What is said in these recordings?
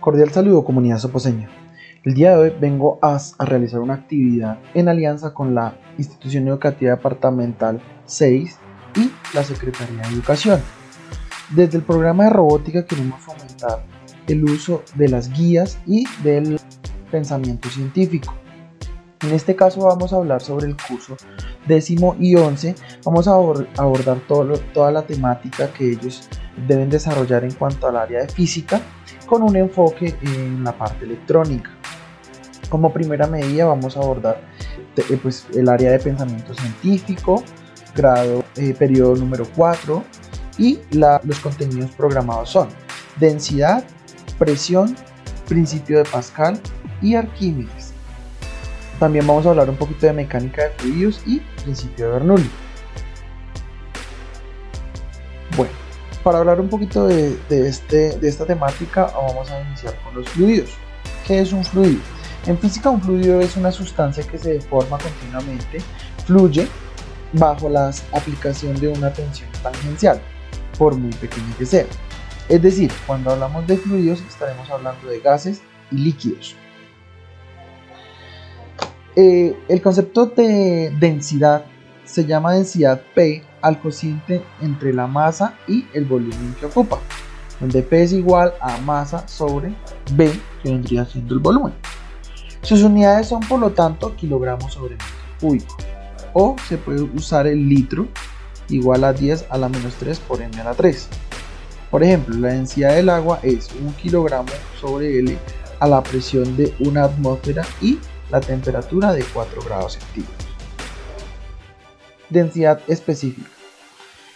Cordial saludo comunidad soposeña. El día de hoy vengo a, realizar una actividad en alianza con la Institución Educativa Departamental 6 y la Secretaría de Educación. Desde el programa de robótica queremos fomentar el uso de las guías y del pensamiento científico. En este caso vamos a hablar sobre el curso décimo y once. Vamos a abordar toda la temática que ellos deben desarrollar en cuanto al área de física con un enfoque en la parte electrónica. Como primera medida vamos a abordar eh, pues, el área de pensamiento científico, grado eh, periodo número 4 y los contenidos programados son densidad, presión, principio de Pascal y Arquímedes. También vamos a hablar un poquito de mecánica de fluidos y principio de Bernoulli. Para hablar un poquito de, este, de esta temática vamos a iniciar con los fluidos. ¿Qué es un fluido? En física un fluido es una sustancia que se deforma continuamente, fluye bajo la aplicación de una tensión tangencial, por muy pequeña que sea. Es decir, cuando hablamos de fluidos estaremos hablando de gases y líquidos. Eh, el concepto de densidad se llama densidad P al cociente entre la masa y el volumen que ocupa, donde P es igual a masa sobre B, que vendría siendo el volumen. Sus unidades son por lo tanto kilogramos sobre metro cúbico, o se puede usar el litro igual a 10 a la menos 3 por m a la 3. Por ejemplo, la densidad del agua es 1 kilogramo sobre L a la presión de una atmósfera y la temperatura de 4 grados centígrados. Densidad específica.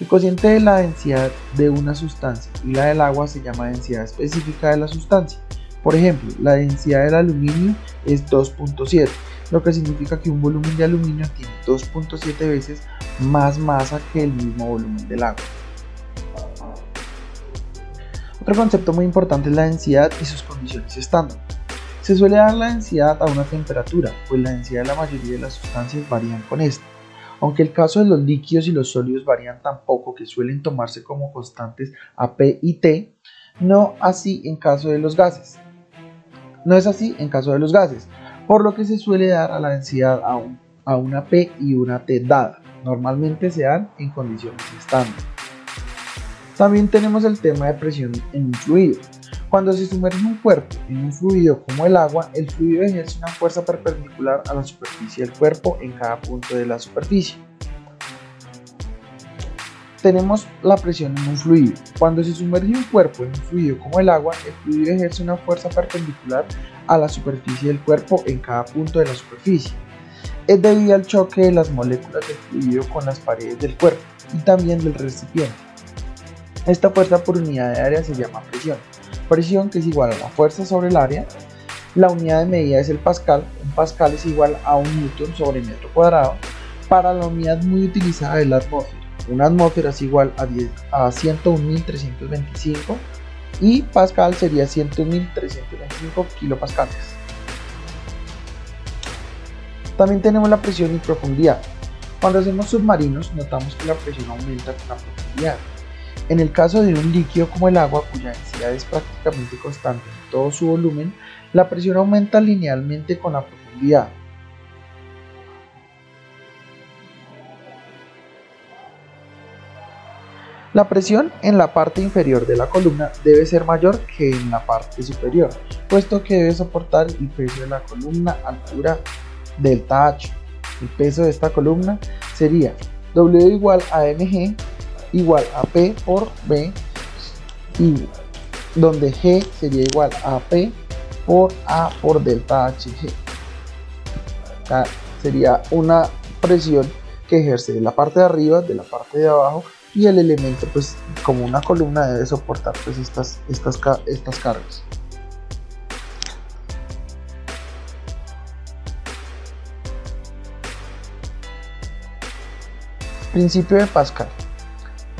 El cociente de la densidad de una sustancia y la del agua se llama densidad específica de la sustancia. Por ejemplo, la densidad del aluminio es 2.7, lo que significa que un volumen de aluminio tiene 2.7 veces más masa que el mismo volumen del agua. Otro concepto muy importante es la densidad y sus condiciones estándar. Se suele dar la densidad a una temperatura, pues la densidad de la mayoría de las sustancias varían con esta. Aunque el caso de los líquidos y los sólidos varían tan poco que suelen tomarse como constantes a P y T, no así en caso de los gases. No es así en caso de los gases, por lo que se suele dar a la densidad a, a una P y una T dada. Normalmente se dan en condiciones estándar. También tenemos el tema de presión en un fluido. Cuando se sumerge un cuerpo en un fluido como el agua, el fluido ejerce una fuerza perpendicular a la superficie del cuerpo en cada punto de la superficie. Tenemos la presión en un fluido. Cuando se sumerge un cuerpo en un fluido como el agua, el fluido ejerce una fuerza perpendicular a la superficie del cuerpo en cada punto de la superficie. Es debido al choque de las moléculas del fluido con las paredes del cuerpo y también del recipiente. Esta fuerza por unidad de área se llama presión. Presión que es igual a la fuerza sobre el área. La unidad de medida es el pascal. Un pascal es igual a un newton sobre metro cuadrado. Para la unidad muy utilizada es la atmósfera. Una atmósfera es igual a, a 101.325 y pascal sería 101.325 kilopascales. También tenemos la presión y profundidad. Cuando hacemos submarinos notamos que la presión aumenta con la profundidad. En el caso de un líquido como el agua, cuya densidad es prácticamente constante en todo su volumen, la presión aumenta linealmente con la profundidad. La presión en la parte inferior de la columna debe ser mayor que en la parte superior, puesto que debe soportar el peso de la columna altura delta H. El peso de esta columna sería W igual a mg igual a P por B y donde G sería igual a P por A por delta HG. sería una presión que ejerce de la parte de arriba, de la parte de abajo y el elemento pues como una columna debe soportar pues estas, estas, estas cargas. Principio de Pascal.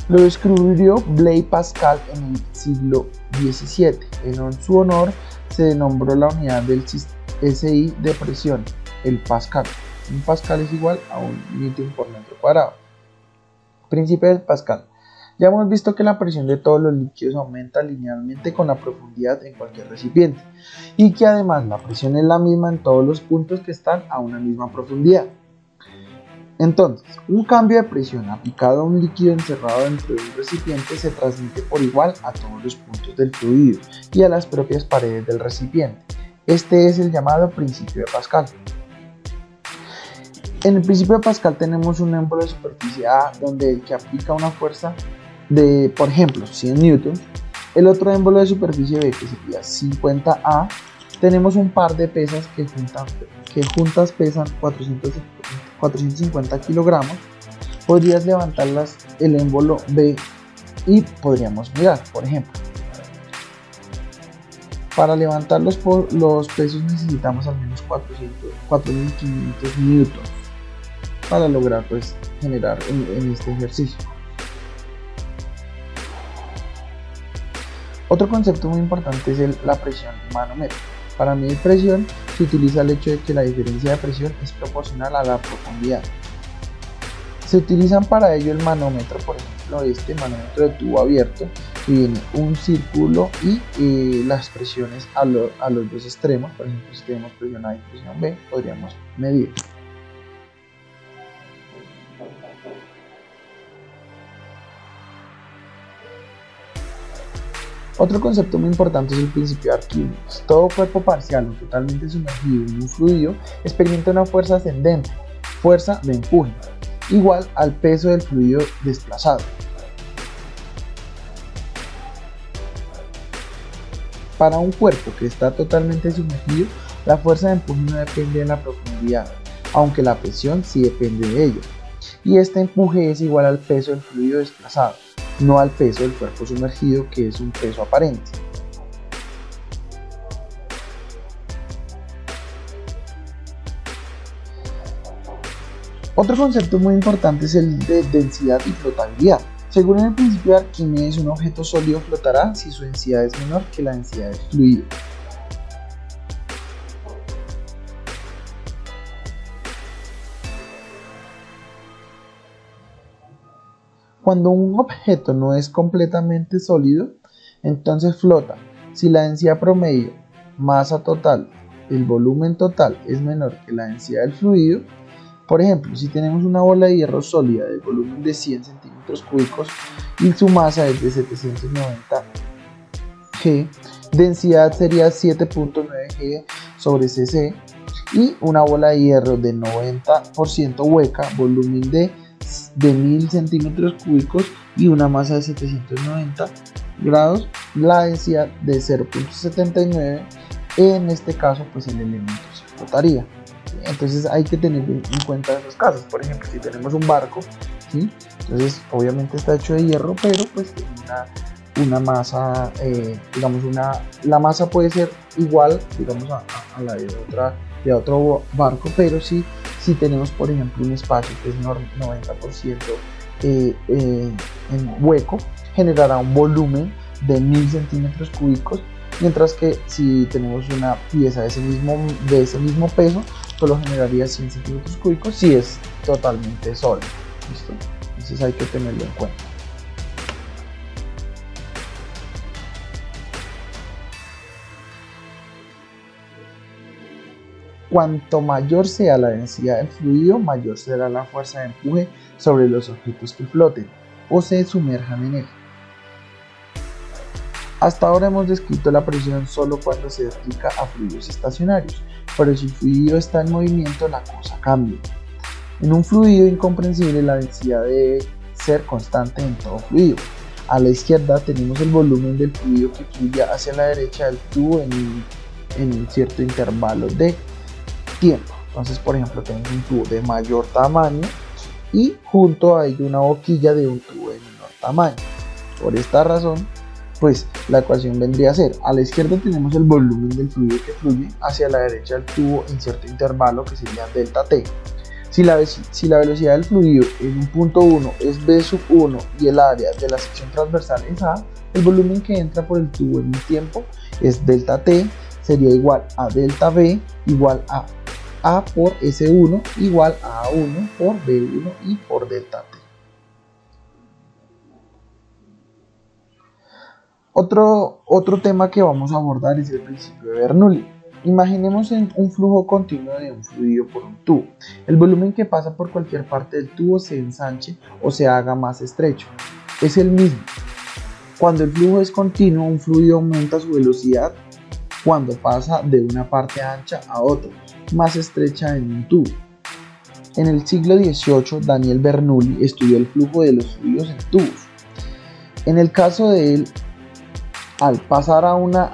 Lo descubrió Blaise Pascal en el siglo XVII. En su honor se nombró la unidad del SI de presión, el Pascal. Un Pascal es igual a un newton por metro cuadrado. Príncipe de Pascal. Ya hemos visto que la presión de todos los líquidos aumenta linealmente con la profundidad en cualquier recipiente y que además la presión es la misma en todos los puntos que están a una misma profundidad. Entonces, un cambio de presión aplicado a un líquido encerrado dentro de un recipiente se transmite por igual a todos los puntos del fluido y a las propias paredes del recipiente. Este es el llamado principio de Pascal. En el principio de Pascal tenemos un émbolo de superficie A donde el que aplica una fuerza de, por ejemplo, 100 newtons, el otro émbolo de superficie B que sería 50A, tenemos un par de pesas que, que juntas pesan 450 kilogramos, podrías levantarlas el émbolo B y podríamos mirar, por ejemplo. Para levantar los, los pesos necesitamos al menos 400, 4500 newtons para lograr pues generar en, este ejercicio. Otro concepto muy importante es la presión manómetro. Para medir presión se utiliza el hecho de que la diferencia de presión es proporcional a la profundidad. Se utilizan para ello el manómetro, por ejemplo este manómetro de tubo abierto, que viene un círculo y eh, las presiones a, a los dos extremos, por ejemplo si tenemos presión A y presión B, podríamos medir. Otro concepto muy importante es el principio de Arquímedes. Todo cuerpo parcial o totalmente sumergido en un fluido experimenta una fuerza ascendente, fuerza de empuje, igual al peso del fluido desplazado. Para un cuerpo que está totalmente sumergido, la fuerza de empuje no depende de la profundidad, aunque la presión sí depende de ello. Y este empuje es igual al peso del fluido desplazado no al peso del cuerpo sumergido que es un peso aparente. Otro concepto muy importante es el de densidad y flotabilidad. Según el principio de Arquímedes, un objeto sólido flotará si su densidad es menor que la densidad del fluido. Cuando un objeto no es completamente sólido, entonces flota. Si la densidad promedio, masa total, el volumen total es menor que la densidad del fluido, por ejemplo, si tenemos una bola de hierro sólida de volumen de 100 centímetros cúbicos y su masa es de 790 G, densidad sería 7.9 G sobre cc y una bola de hierro de 90% hueca, volumen de de 1000 centímetros cúbicos y una masa de 790 grados, la densidad de 0.79, en este caso pues el elemento se flotaría. Entonces hay que tener en cuenta esos casos. Por ejemplo, si tenemos un barco, ¿sí? entonces obviamente está hecho de hierro, pero pues tiene una, una masa, eh, digamos, una, la masa puede ser igual, digamos, a, a la de otra de otro barco, pero si, si tenemos por ejemplo un espacio que es 90% eh, eh, en hueco, generará un volumen de 1000 centímetros cúbicos, mientras que si tenemos una pieza de ese mismo, de ese mismo peso, solo generaría 100 centímetros cúbicos si es totalmente sólido. Entonces hay que tenerlo en cuenta. Cuanto mayor sea la densidad del fluido, mayor será la fuerza de empuje sobre los objetos que floten o se sumerjan en él. Hasta ahora hemos descrito la presión solo cuando se aplica a fluidos estacionarios, pero si el fluido está en movimiento la cosa cambia. En un fluido incomprensible la densidad debe ser constante en todo fluido. A la izquierda tenemos el volumen del fluido que fluye hacia la derecha del tubo en, un cierto intervalo de tiempo. Entonces, por ejemplo, tengo un tubo de mayor tamaño y junto ello una boquilla de un tubo de menor tamaño. Por esta razón, pues la ecuación vendría a ser, a la izquierda tenemos el volumen del fluido que fluye, hacia la derecha el tubo en cierto intervalo que sería delta t. Si la, si la velocidad del fluido en un punto 1 es b sub 1 y el área de la sección transversal es a, el volumen que entra por el tubo en un tiempo es delta t, sería igual a delta b igual a a por S1 igual a A1 por B1 y por delta T. Otro, otro tema que vamos a abordar es el principio de Bernoulli. Imaginemos un flujo continuo de un fluido por un tubo. El volumen que pasa por cualquier parte del tubo se ensanche o se haga más estrecho. Es el mismo. Cuando el flujo es continuo, un fluido aumenta su velocidad cuando pasa de una parte ancha a otra, más estrecha en un tubo. En el siglo XVIII, Daniel Bernoulli estudió el flujo de los fluidos en tubos. En el caso de él, al pasar a una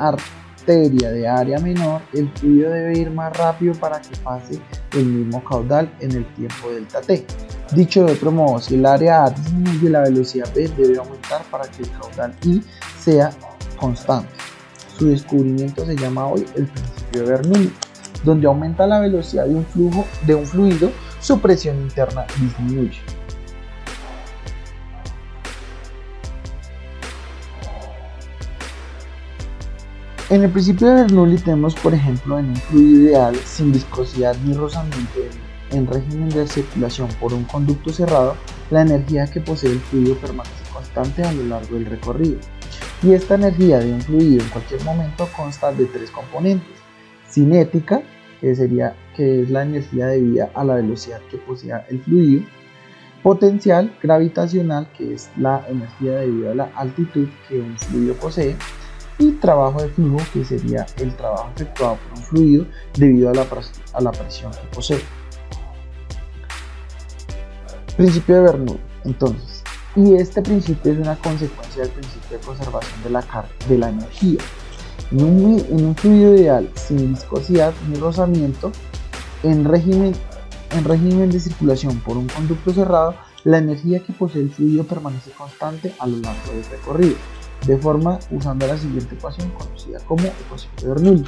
de área menor, el fluido debe ir más rápido para que pase el mismo caudal en el tiempo delta t. Dicho de otro modo, si el área A disminuye, la velocidad B debe aumentar para que el caudal I sea constante. Su descubrimiento se llama hoy el principio de Bernoulli, donde aumenta la velocidad de un flujo de un fluido, su presión interna disminuye. En el principio de Bernoulli tenemos, por ejemplo, en un fluido ideal sin viscosidad ni rozamiento en régimen de circulación por un conducto cerrado, la energía que posee el fluido permanece constante a lo largo del recorrido. Y esta energía de un fluido en cualquier momento consta de tres componentes. Cinética, que, sería, que es la energía debida a la velocidad que posea el fluido. Potencial gravitacional, que es la energía debida a la altitud que un fluido posee y trabajo de flujo, que sería el trabajo efectuado por un fluido debido a la, presión que posee. Principio de Bernoulli, entonces, y este principio es una consecuencia del principio de conservación de la energía. En un, fluido ideal sin viscosidad ni rozamiento, en régimen, en régimen de circulación por un conducto cerrado, la energía que posee el fluido permanece constante a lo largo del recorrido de forma usando la siguiente ecuación conocida como ecuación de Bernoulli.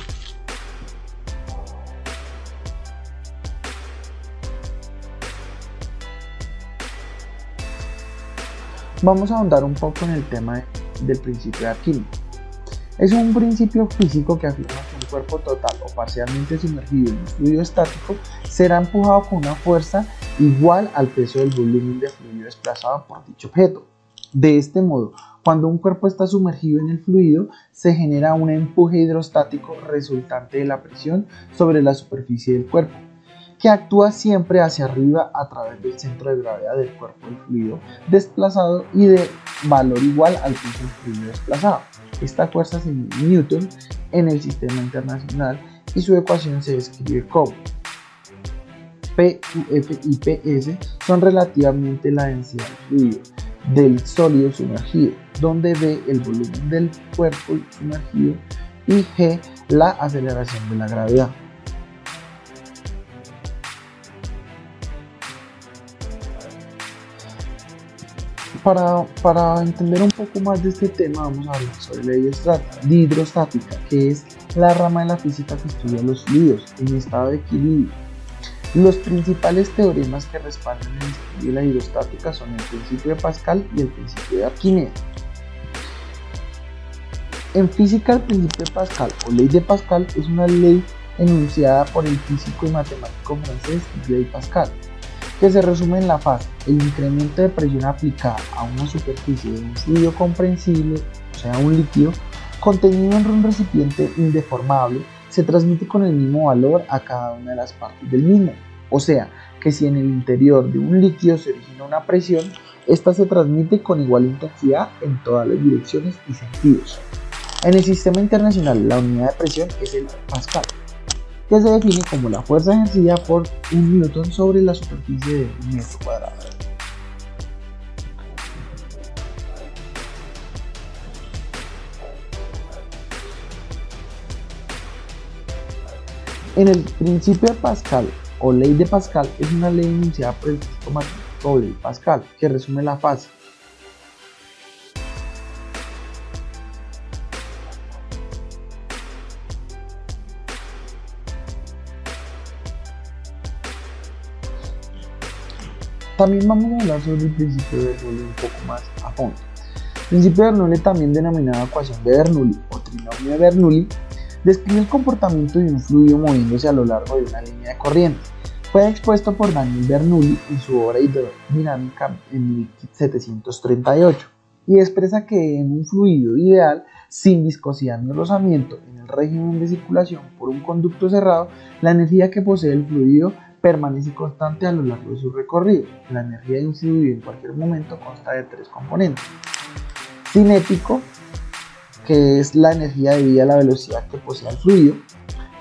Vamos a ahondar un poco en el tema del principio de Arquímedes. Es un principio físico que afirma que un cuerpo total o parcialmente sumergido en un fluido estático será empujado con una fuerza igual al peso del volumen de fluido desplazado por dicho objeto. De este modo, cuando un cuerpo está sumergido en el fluido, se genera un empuje hidrostático resultante de la presión sobre la superficie del cuerpo, que actúa siempre hacia arriba a través del centro de gravedad del cuerpo del fluido desplazado y de valor igual al peso del fluido desplazado. Esta fuerza se mide Newton en el sistema internacional y su ecuación se describe como P, F y PS son relativamente la densidad del fluido del sólido sumergido, donde B el volumen del cuerpo sumergido y G la aceleración de la gravedad. Para, para, entender un poco más de este tema vamos a hablar sobre la hidrostática, que es la rama de la física que estudia los fluidos en estado de equilibrio. Los principales teoremas que respaldan el estudio de la hidrostática son el principio de Pascal y el principio de Arquímedes. En física, el principio de Pascal o ley de Pascal es una ley enunciada por el físico y matemático francés Blaise Pascal, que se resume en la fase el incremento de presión aplicada a una superficie de un fluido comprensible, o sea, un líquido, contenido en un recipiente indeformable se transmite con el mismo valor a cada una de las partes del mismo. O sea, que si en el interior de un líquido se origina una presión, esta se transmite con igual intensidad en todas las direcciones y sentidos. En el sistema internacional, la unidad de presión es el Pascal, que se define como la fuerza ejercida por un newton sobre la superficie de un metro cuadrado. En el principio de Pascal o ley de Pascal es una ley enunciada por el matemático de Pascal que resume la fase. También vamos a hablar sobre el principio de Bernoulli un poco más a fondo. El principio de Bernoulli, también denominado ecuación de Bernoulli o trinomio de Bernoulli, describe el comportamiento de un fluido moviéndose a lo largo de una línea de corriente. Fue expuesto por Daniel Bernoulli en su obra hidrodinámica en 1738 y expresa que en un fluido ideal sin viscosidad ni rozamiento en el régimen de circulación por un conducto cerrado, la energía que posee el fluido permanece constante a lo largo de su recorrido. La energía de un fluido en cualquier momento consta de tres componentes. Cinético, que es la energía debida a la velocidad que posee el fluido.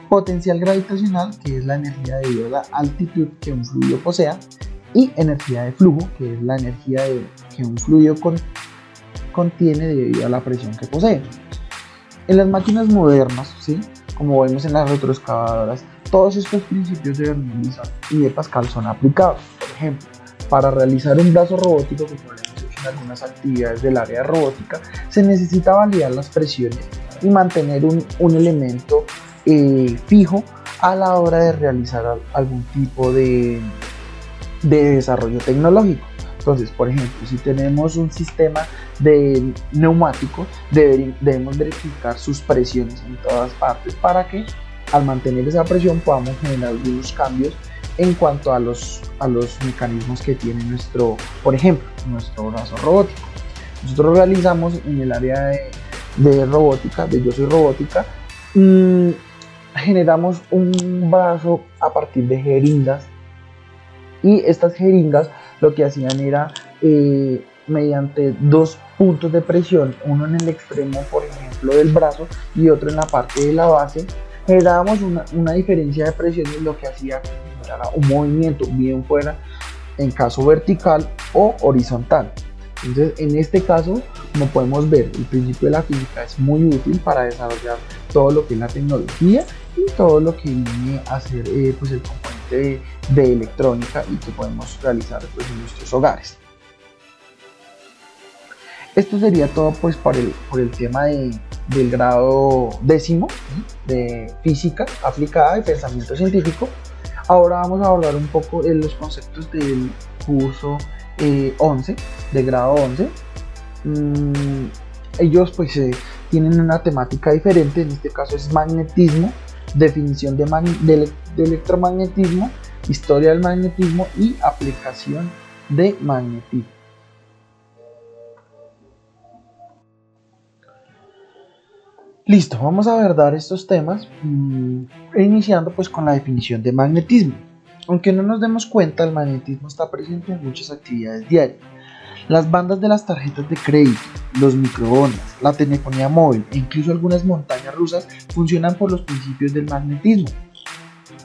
Potencial gravitacional, que es la energía debido a la altitud que un fluido posea. Y energía de flujo, que es la energía que un fluido contiene debido a la presión que posee. En las máquinas modernas, ¿sí? como vemos en las retroexcavadoras, todos estos principios de Bernoulli y de Pascal son aplicados. Por ejemplo, para realizar un brazo robótico, que podemos hecho en algunas actividades del área robótica, se necesita validar las presiones y mantener un, un elemento eh, fijo a la hora de realizar algún tipo de, de desarrollo tecnológico. Entonces, por ejemplo, si tenemos un sistema de neumáticos, debemos verificar sus presiones en todas partes para que al mantener esa presión podamos generar algunos cambios en cuanto a los, a los mecanismos que tiene nuestro, por ejemplo, nuestro brazo robótico. Nosotros realizamos en el área de, robótica, de Yo Soy Robótica, mm, generamos un brazo a partir de jeringas y estas jeringas lo que hacían era eh, mediante dos puntos de presión, uno en el extremo, por ejemplo, del brazo y otro en la parte de la base, generábamos una, una diferencia de presiones, lo que hacía que un movimiento bien fuera en caso vertical o horizontal. Entonces, en este caso, como podemos ver, el principio de la física es muy útil para desarrollar todo lo que es la tecnología y todo lo que viene a ser eh, pues el componente de, electrónica y que podemos realizar pues, en nuestros hogares. Esto sería todo pues por el, por el tema de, del grado décimo de física aplicada y pensamiento científico. Ahora vamos a abordar un poco de los conceptos del curso 11, eh, de grado 11. Mm, ellos pues eh, tienen una temática diferente, en este caso es magnetismo, definición de, de electromagnetismo, historia del magnetismo y aplicación de magnetismo. Listo, vamos a abordar estos temas mm, iniciando pues con la definición de magnetismo. Aunque no nos demos cuenta, el magnetismo está presente en muchas actividades diarias. Las bandas de las tarjetas de crédito, los microondas, la telefonía móvil e incluso algunas montañas rusas funcionan por los principios del magnetismo.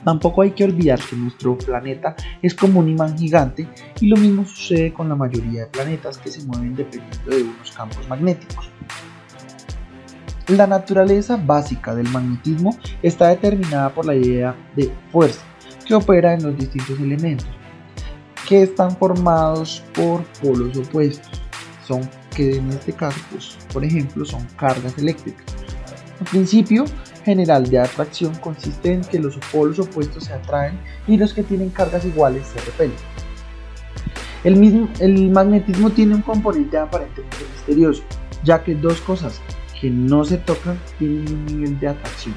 Tampoco hay que olvidar que nuestro planeta es como un imán gigante y lo mismo sucede con la mayoría de planetas que se mueven dependiendo de unos campos magnéticos. La naturaleza básica del magnetismo está determinada por la idea de fuerza que opera en los distintos elementos, que están formados por polos opuestos, son que en este caso, pues, por ejemplo, son cargas eléctricas. El principio general de atracción consiste en que los polos opuestos se atraen y los que tienen cargas iguales se repelen. El, mismo, el magnetismo tiene un componente aparentemente misterioso, ya que dos cosas que no se tocan tienen un nivel de atracción.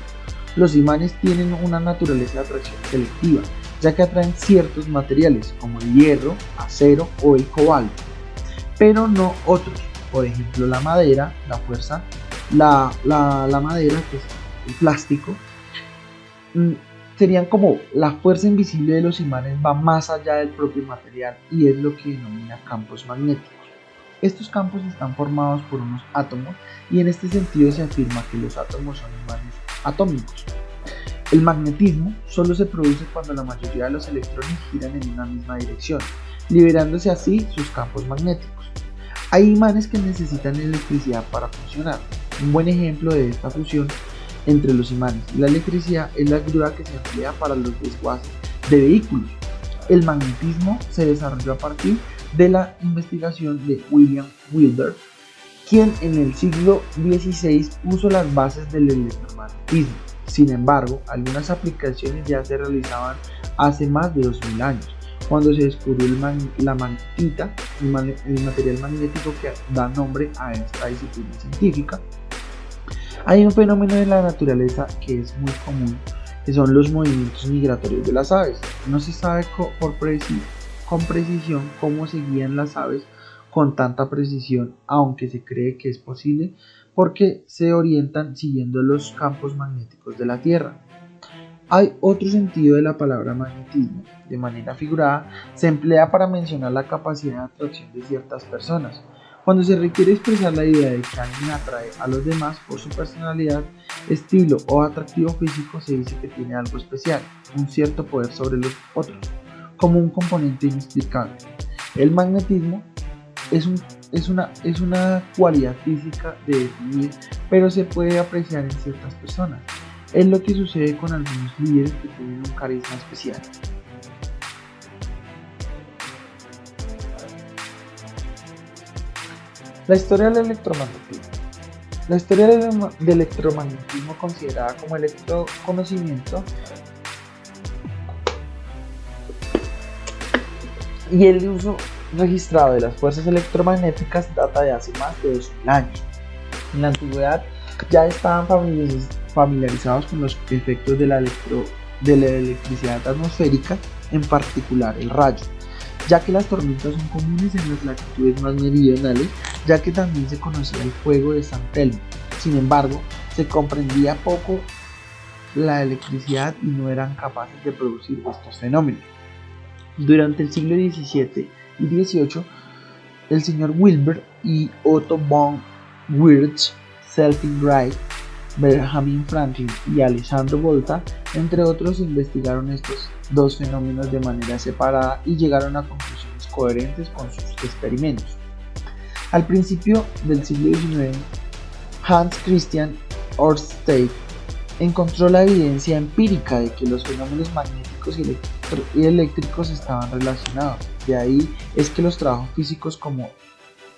Los imanes tienen una naturaleza de atracción selectiva, ya que atraen ciertos materiales como el hierro, acero o el cobalto, pero no otros. Por ejemplo, la madera, la fuerza, la, la, madera, que es el plástico, mm, serían como la fuerza invisible de los imanes va más allá del propio material y es lo que denomina campos magnéticos. Estos campos están formados por unos átomos y en este sentido se afirma que los átomos son imanes atómicos. El magnetismo solo se produce cuando la mayoría de los electrones giran en una misma dirección, liberándose así sus campos magnéticos. Hay imanes que necesitan electricidad para funcionar. Un buen ejemplo de esta fusión entre los imanes y la electricidad es la grúa que se emplea para los desguaces de vehículos. El magnetismo se desarrolló a partir de la investigación de William Wilder, quien en el siglo XVI puso las bases del electromagnetismo. Sin embargo, algunas aplicaciones ya se realizaban hace más de 2000 años, cuando se descubrió la magnetita, el, material magnético que da nombre a esta disciplina científica. Hay un fenómeno de la naturaleza que es muy común, que son los movimientos migratorios de las aves. No se sabe por preciso con precisión cómo se guían las aves con tanta precisión, aunque se cree que es posible porque se orientan siguiendo los campos magnéticos de la Tierra. Hay otro sentido de la palabra magnetismo. De manera figurada, se emplea para mencionar la capacidad de atracción de ciertas personas. Cuando se requiere expresar la idea de que alguien atrae a los demás por su personalidad, estilo o atractivo físico, se dice que tiene algo especial, un cierto poder sobre los otros, como un componente inexplicable. El magnetismo es, un, es, una, es una cualidad física de definir, pero se puede apreciar en ciertas personas. Es lo que sucede con algunos líderes que tienen un carisma especial. La historia del electromagnetismo. La historia del, electromagnetismo considerada como electroconocimiento y el uso registrado de las fuerzas electromagnéticas data de hace más de 2000 años. En la antigüedad ya estaban familiarizados con los efectos de la, de la electricidad atmosférica, en particular el rayo, ya que las tormentas son comunes en las latitudes más meridionales, ya que también se conocía el fuego de San Telmo. Sin embargo, se comprendía poco la electricidad y no eran capaces de producir estos fenómenos. Durante el siglo XVII y XVIII, el señor Wilbur y Otto von Wirth, Celtic Wright, Benjamin Franklin y Alessandro Volta, entre otros, investigaron estos dos fenómenos de manera separada y llegaron a conclusiones coherentes con sus experimentos. Al principio del siglo XIX, Hans Christian Ørsted encontró la evidencia empírica de que los fenómenos magnéticos y, eléctricos estaban relacionados. De ahí es que los trabajos físicos como,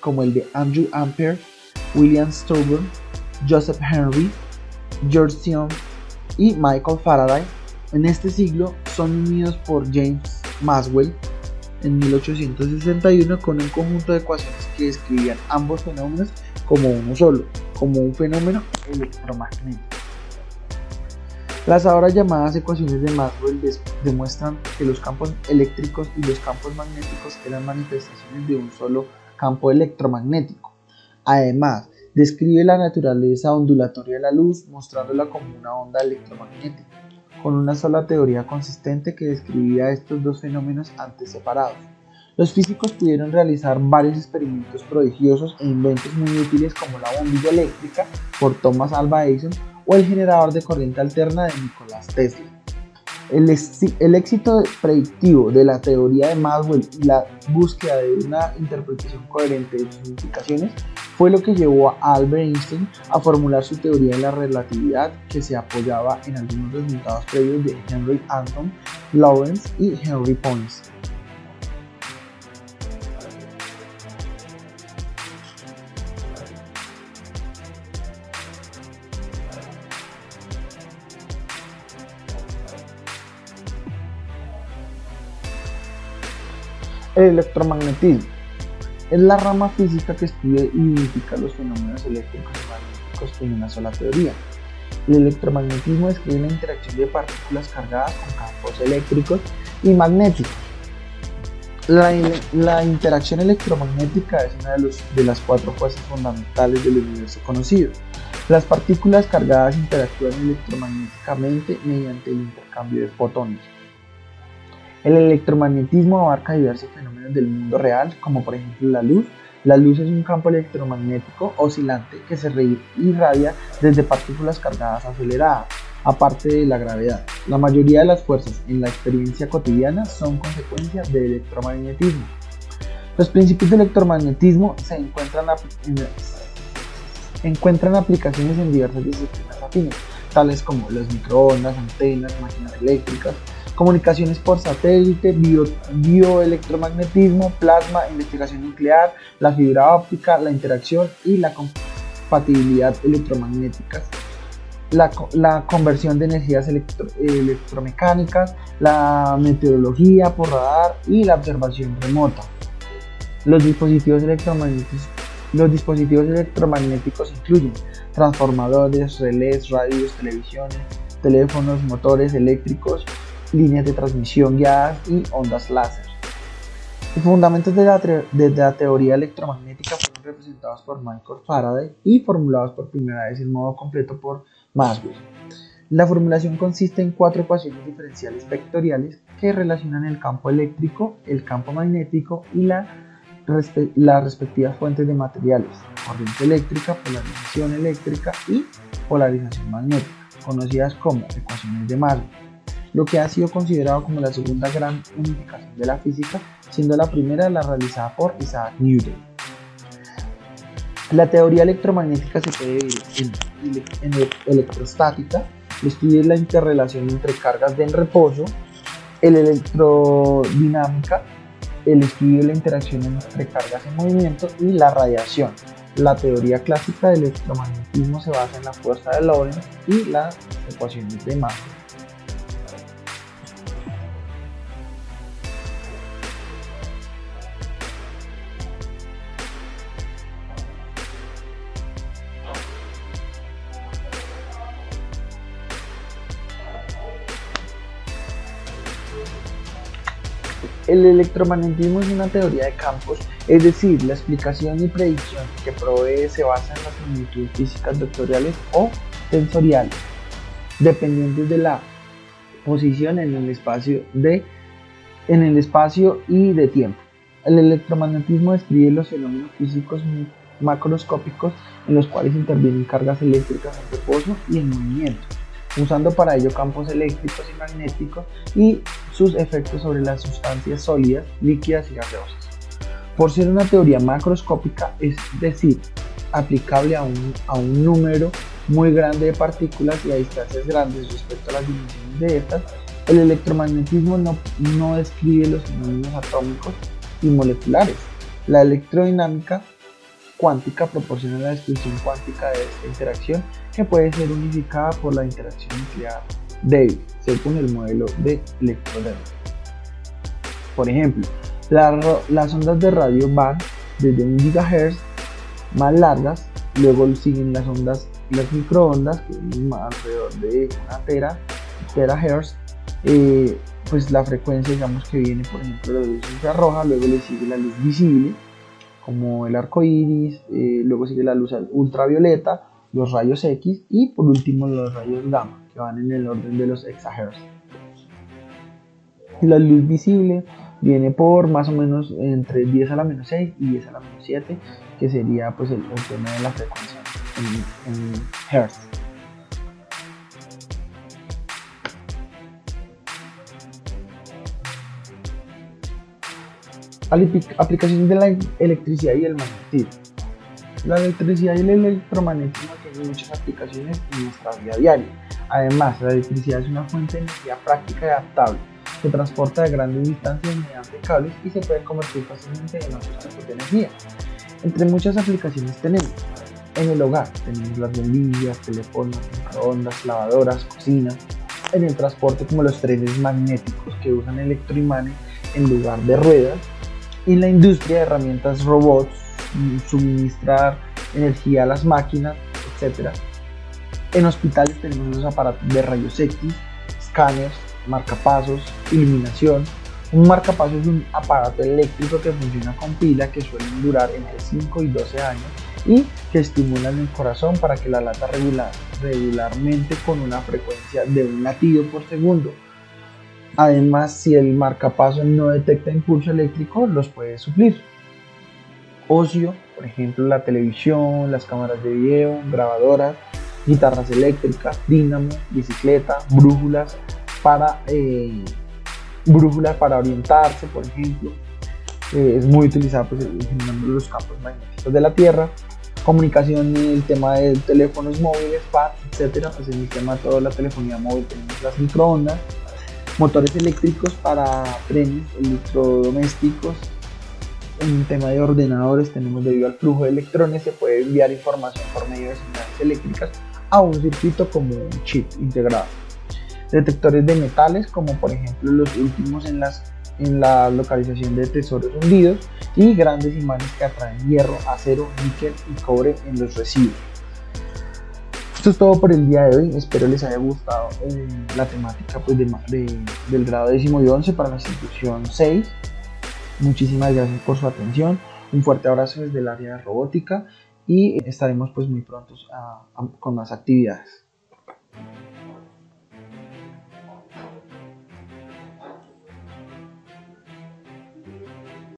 como el de Andrew Ampere, William Stoughton, Joseph Henry, George Sion y Michael Faraday en este siglo son unidos por James Maxwell en 1861 con un conjunto de ecuaciones que describían ambos fenómenos como uno solo, como un fenómeno electromagnético. Las ahora llamadas ecuaciones de Maxwell demuestran que los campos eléctricos y los campos magnéticos eran manifestaciones de un solo campo electromagnético. Además, describe la naturaleza ondulatoria de la luz, mostrándola como una onda electromagnética, con una sola teoría consistente que describía estos dos fenómenos antes separados. Los físicos pudieron realizar varios experimentos prodigiosos e inventos muy útiles como la bombilla eléctrica por Thomas Alva Edison o el generador de corriente alterna de Nicolás Tesla. El, éxito predictivo de la teoría de Maxwell y la búsqueda de una interpretación coherente de sus implicaciones fue lo que llevó a Albert Einstein a formular su teoría de la relatividad que se apoyaba en algunos resultados previos de Henry Anton Lawrence y Henry Points. El electromagnetismo es la rama física que estudia y identifica los fenómenos eléctricos y magnéticos en una sola teoría. El electromagnetismo describe la interacción de partículas cargadas con campos eléctricos y magnéticos. La, interacción electromagnética es una de, de las cuatro fuerzas fundamentales del universo conocido. Las partículas cargadas interactúan electromagnéticamente mediante el intercambio de fotones. El electromagnetismo abarca diversos fenómenos del mundo real, como por ejemplo la luz. La luz es un campo electromagnético oscilante que se irradia desde partículas cargadas aceleradas, aparte de la gravedad. La mayoría de las fuerzas en la experiencia cotidiana son consecuencias del electromagnetismo. Los principios del electromagnetismo se encuentran, encuentran aplicaciones en diversas disciplinas afines, tales como los microondas, antenas, máquinas eléctricas, comunicaciones por satélite, bioelectromagnetismo, plasma, investigación nuclear, la fibra óptica, la interacción y la compatibilidad electromagnéticas, la, conversión de energías electromecánicas, la meteorología por radar y la observación remota. Los dispositivos electromagnéticos, los dispositivos electromagnéticos incluyen transformadores, relés, radios, televisiones, teléfonos, motores eléctricos, líneas de transmisión guiadas y ondas láser. Los fundamentos de la, teoría electromagnética fueron representados por Michael Faraday y formulados por primera vez en modo completo por Maxwell. La formulación consiste en cuatro ecuaciones diferenciales vectoriales que relacionan el campo eléctrico, el campo magnético y la, las respectivas fuentes de materiales, corriente eléctrica, polarización eléctrica y polarización magnética, conocidas como ecuaciones de Maxwell, lo que ha sido considerado como la segunda gran unificación de la física, siendo la primera la realizada por Isaac Newton. La teoría electromagnética se puede dividir en, en electrostática, estudia la interrelación entre cargas de en reposo, el electrodinámica, el estudio de la interacción entre cargas en movimiento y la radiación. La teoría clásica del electromagnetismo se basa en la fuerza de Lorentz y las ecuaciones de Maxwell. El electromagnetismo es una teoría de campos, es decir, la explicación y predicción que provee se basa en las magnitudes físicas vectoriales o tensoriales, dependientes de la posición en el espacio, de, en el espacio y de tiempo. El electromagnetismo describe los fenómenos físicos macroscópicos en los cuales intervienen cargas eléctricas en reposo y en movimiento usando para ello campos eléctricos y magnéticos y sus efectos sobre las sustancias sólidas, líquidas y gaseosas. Por ser una teoría macroscópica, es decir, aplicable a un, a un número muy grande de partículas y a distancias grandes respecto a las dimensiones de estas, el electromagnetismo no, no describe los fenómenos atómicos y moleculares. La electrodinámica cuántica proporciona la descripción cuántica de esta interacción que puede ser unificada por la interacción nuclear débil, según el modelo de electrodinámica. Por ejemplo, las ondas de radio van desde 1 GHz más largas, luego siguen las ondas, las microondas, que es alrededor de una tera, terahertz, eh, pues la frecuencia digamos que viene por ejemplo la luz infrarroja, luego le sigue la luz visible, como el arco iris, eh, luego sigue la luz ultravioleta, los rayos X y por último los rayos gamma, que van en el orden de los exahertz. La luz visible viene por más o menos entre 10 a la menos 6 y 10 a la menos 7, que sería pues el, tema de la frecuencia en, en hertz. Aplicación de la electricidad y el magnetismo. La electricidad y el electromagnetismo tienen muchas aplicaciones en nuestra vida diaria. Además, la electricidad es una fuente de energía práctica y adaptable. Se transporta de grandes distancias mediante cables y se puede convertir fácilmente en otros tipos de energía. Entre muchas aplicaciones tenemos en el hogar, tenemos las bombillas, teléfonos, microondas, lavadoras, cocinas. En el transporte como los trenes magnéticos que usan electroimanes en lugar de ruedas en la industria de herramientas robots, suministrar energía a las máquinas, etc. En hospitales tenemos los aparatos de rayos X, escáneres, marcapasos, iluminación. Un marcapasos es un aparato eléctrico que funciona con pila que suelen durar entre 5 y 12 años y que estimulan el corazón para que la lata regular, regularmente con una frecuencia de un latido por segundo Además, si el marcapaso no detecta impulso eléctrico, los puede suplir. Ocio, por ejemplo, la televisión, las cámaras de video, grabadoras, guitarras eléctricas, dínamo, bicicleta, brújulas para, eh, brújulas para orientarse, por ejemplo. Eh, es muy utilizada pues, en los campos magnéticos de la Tierra. Comunicación, el tema de teléfonos móviles, pad, etcétera. Pues en el tema de toda la telefonía móvil tenemos las microondas motores eléctricos para trenes, electrodomésticos. En tema de ordenadores tenemos debido al flujo de electrones se puede enviar información por medio de señales eléctricas a un circuito como un chip integrado. Detectores de metales como por ejemplo los últimos en, las, en la localización de tesoros hundidos y grandes imanes que atraen hierro, acero, níquel y cobre en los residuos. Esto es todo por el día de hoy. Espero les haya gustado eh, la temática pues, del grado décimo y once para la institución 6. Muchísimas gracias por su atención, un fuerte abrazo desde el área de robótica y estaremos pues muy prontos con más actividades.